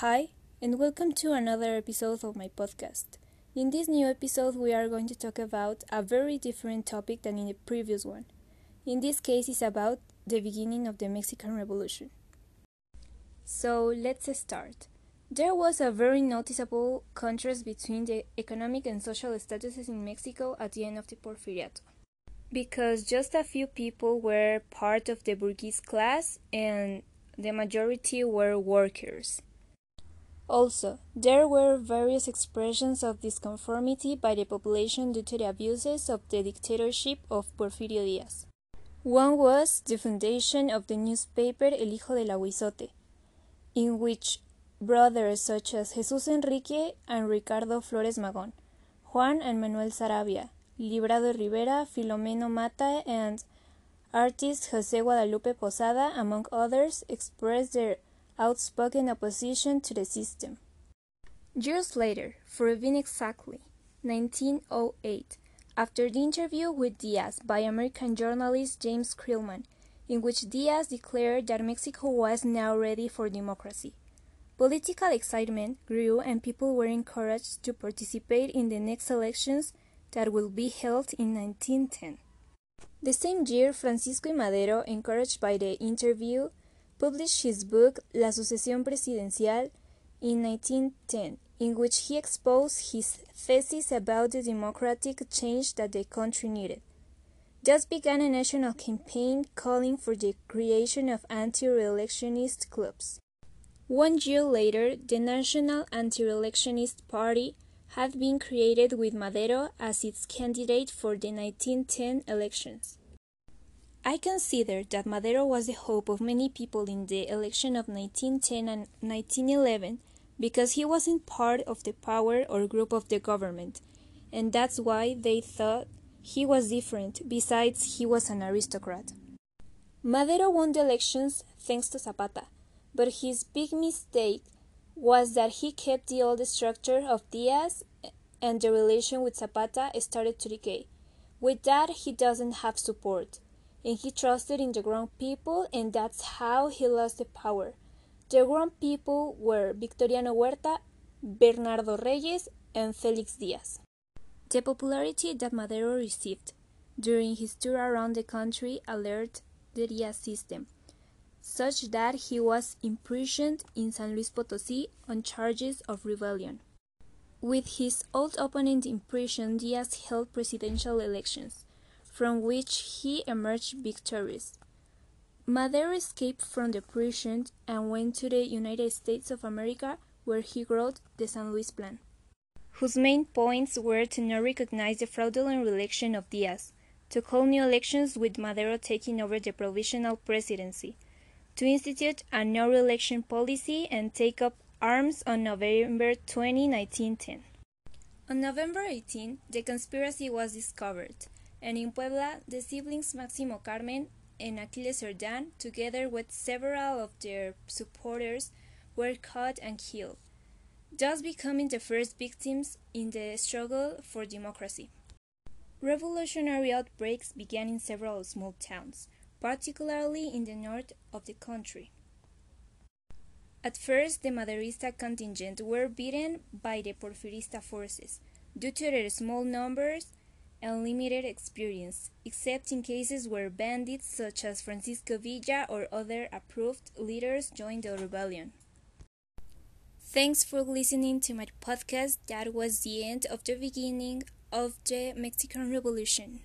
Hi, and welcome to another episode of my podcast. In this new episode, we are going to talk about a very different topic than in the previous one. In this case, it's about the beginning of the Mexican Revolution. So, let's start. There was a very noticeable contrast between the economic and social statuses in Mexico at the end of the Porfiriato. Because just a few people were part of the bourgeois class and the majority were workers. Also, there were various expressions of disconformity by the population due to the abuses of the dictatorship of Porfirio Diaz. One was the foundation of the newspaper El Hijo del Ahuizote, in which brothers such as Jesús Enrique and Ricardo Flores Magón, Juan and Manuel Sarabia, Librado Rivera, Filomeno Mata, and artist José Guadalupe Posada, among others, expressed their outspoken opposition to the system. Years later, for being exactly 1908, after the interview with Diaz by American journalist James Creelman, in which Diaz declared that Mexico was now ready for democracy. Political excitement grew and people were encouraged to participate in the next elections that will be held in 1910. The same year, Francisco I. Madero, encouraged by the interview, published his book La Sucesión Presidencial in 1910, in which he exposed his thesis about the democratic change that the country needed. Thus began a national campaign calling for the creation of anti-reelectionist clubs. One year later, the National Anti-Reelectionist Party had been created with Madero as its candidate for the 1910 elections. I consider that Madero was the hope of many people in the election of 1910 and 1911 because he wasn't part of the power or group of the government, and that's why they thought he was different, besides, he was an aristocrat. Madero won the elections thanks to Zapata, but his big mistake was that he kept the old structure of Diaz and the relation with Zapata started to decay. With that, he doesn't have support and he trusted in the grown people, and that's how he lost the power. The grown people were Victoriano Huerta, Bernardo Reyes, and Felix Diaz. The popularity that Madero received during his tour around the country alerted the Diaz system, such that he was imprisoned in San Luis Potosí on charges of rebellion. With his old opponent in prison, Diaz held presidential elections from which he emerged victorious. Madero escaped from the prison and went to the United States of America, where he wrote the San Luis Plan, whose main points were to not recognize the fraudulent election of Diaz, to call new elections with Madero taking over the provisional presidency, to institute a no re-election policy and take up arms on November 20, 1910. On November 18, the conspiracy was discovered and in Puebla, the siblings Maximo Carmen and Aquiles Serdán, together with several of their supporters, were caught and killed, thus becoming the first victims in the struggle for democracy. Revolutionary outbreaks began in several small towns, particularly in the north of the country. At first, the Maderista contingent were beaten by the Porfirista forces. Due to their small numbers, and limited experience, except in cases where bandits such as Francisco Villa or other approved leaders joined the rebellion. Thanks for listening to my podcast. That was the end of the beginning of the Mexican Revolution.